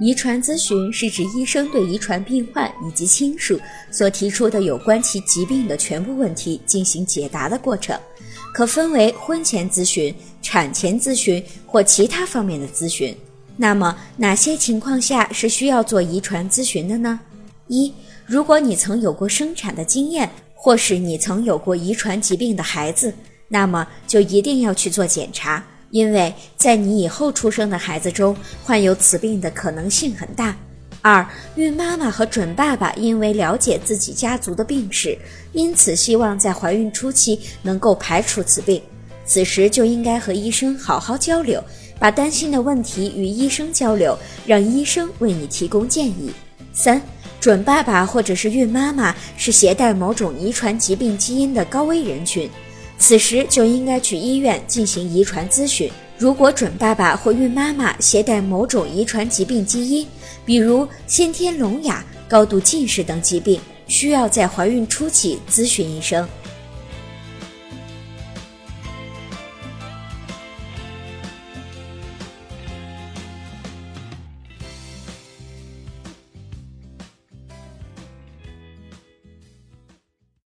遗传咨询是指医生对遗传病患以及亲属所提出的有关其疾病的全部问题进行解答的过程，可分为婚前咨询、产前咨询或其他方面的咨询。那么，哪些情况下是需要做遗传咨询的呢？一、如果你曾有过生产的经验，或是你曾有过遗传疾病的孩子，那么就一定要去做检查。因为在你以后出生的孩子中，患有此病的可能性很大。二、孕妈妈和准爸爸因为了解自己家族的病史，因此希望在怀孕初期能够排除此病，此时就应该和医生好好交流，把担心的问题与医生交流，让医生为你提供建议。三、准爸爸或者是孕妈妈是携带某种遗传疾病基因的高危人群。此时就应该去医院进行遗传咨询。如果准爸爸或孕妈妈携带某种遗传疾病基因，比如先天聋哑、高度近视等疾病，需要在怀孕初期咨询医生。